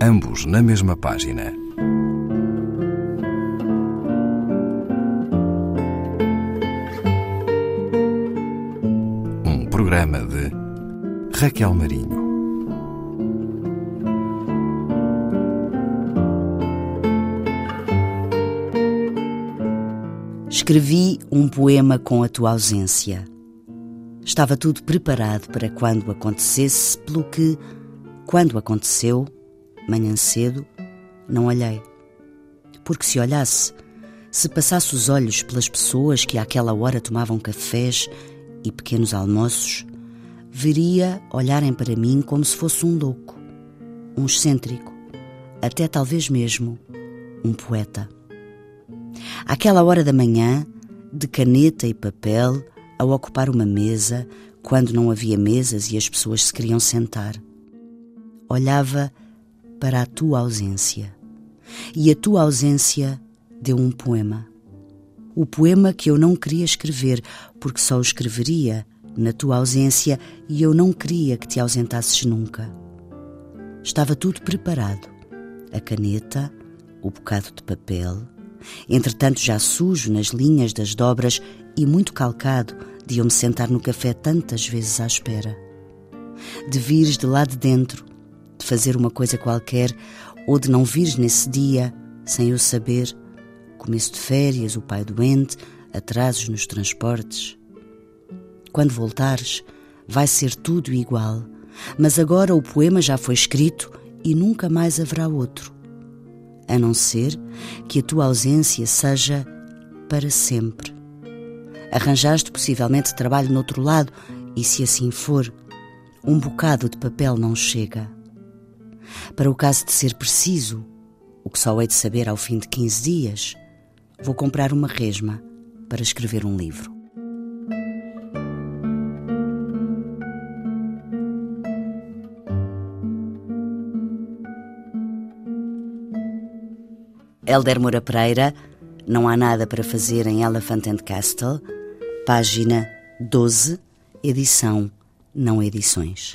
ambos na mesma página. Um programa de Raquel Marinho. Escrevi um poema com a tua ausência. Estava tudo preparado para quando acontecesse, pelo que, quando aconteceu, manhã cedo, não olhei. Porque se olhasse, se passasse os olhos pelas pessoas que àquela hora tomavam cafés e pequenos almoços, veria olharem para mim como se fosse um louco, um excêntrico, até talvez mesmo um poeta. Àquela hora da manhã, de caneta e papel, a ocupar uma mesa, quando não havia mesas e as pessoas se queriam sentar. Olhava para a tua ausência. E a tua ausência deu um poema. O poema que eu não queria escrever, porque só o escreveria na tua ausência e eu não queria que te ausentasses nunca. Estava tudo preparado: a caneta, o bocado de papel, entretanto já sujo nas linhas das dobras e muito calcado de eu me sentar no café tantas vezes à espera. De vires de lá de dentro, de fazer uma coisa qualquer, ou de não vires nesse dia, sem eu saber, começo de férias, o pai doente, atrasos nos transportes. Quando voltares, vai ser tudo igual, mas agora o poema já foi escrito e nunca mais haverá outro. A não ser que a tua ausência seja para sempre. Arranjaste possivelmente trabalho no outro lado, e se assim for, um bocado de papel não chega. Para o caso de ser preciso, o que só hei de saber ao fim de 15 dias, vou comprar uma resma para escrever um livro. Elder Moura Pereira, Não há nada para fazer em Elephant and Castle, página 12, edição Não Edições.